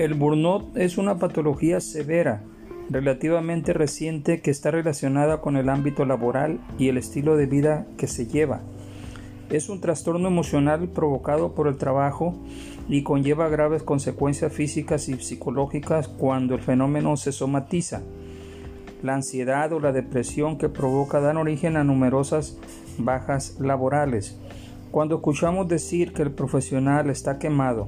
El burnout es una patología severa, relativamente reciente que está relacionada con el ámbito laboral y el estilo de vida que se lleva. Es un trastorno emocional provocado por el trabajo y conlleva graves consecuencias físicas y psicológicas cuando el fenómeno se somatiza. La ansiedad o la depresión que provoca dan origen a numerosas bajas laborales. Cuando escuchamos decir que el profesional está quemado,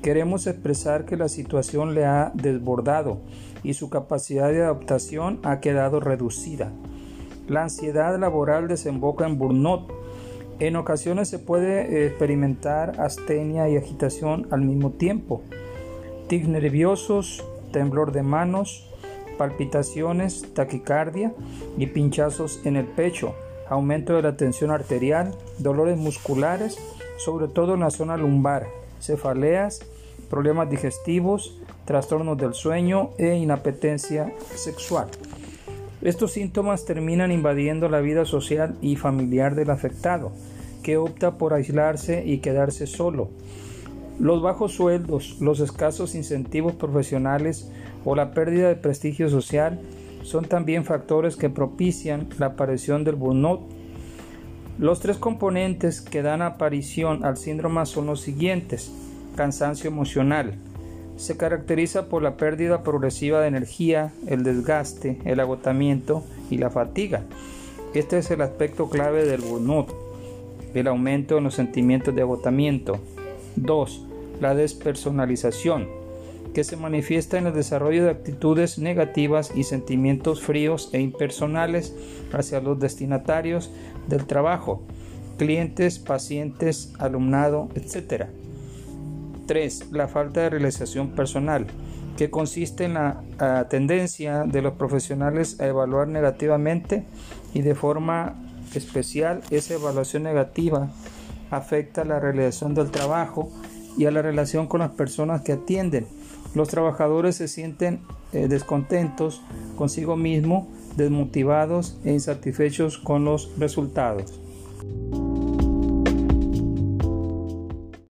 queremos expresar que la situación le ha desbordado y su capacidad de adaptación ha quedado reducida. La ansiedad laboral desemboca en burnout. En ocasiones se puede experimentar astenia y agitación al mismo tiempo. Tics nerviosos, temblor de manos, palpitaciones, taquicardia y pinchazos en el pecho, aumento de la tensión arterial, dolores musculares, sobre todo en la zona lumbar, cefaleas, problemas digestivos, trastornos del sueño e inapetencia sexual. Estos síntomas terminan invadiendo la vida social y familiar del afectado, que opta por aislarse y quedarse solo. Los bajos sueldos, los escasos incentivos profesionales o la pérdida de prestigio social son también factores que propician la aparición del burnout. Los tres componentes que dan aparición al síndrome son los siguientes. Cansancio emocional. Se caracteriza por la pérdida progresiva de energía, el desgaste, el agotamiento y la fatiga. Este es el aspecto clave del burnout, el aumento en los sentimientos de agotamiento. 2. La despersonalización que se manifiesta en el desarrollo de actitudes negativas y sentimientos fríos e impersonales hacia los destinatarios del trabajo, clientes, pacientes, alumnado, etc. 3. La falta de realización personal, que consiste en la tendencia de los profesionales a evaluar negativamente y de forma especial esa evaluación negativa afecta la realización del trabajo y a la relación con las personas que atienden los trabajadores se sienten eh, descontentos consigo mismo, desmotivados e insatisfechos con los resultados.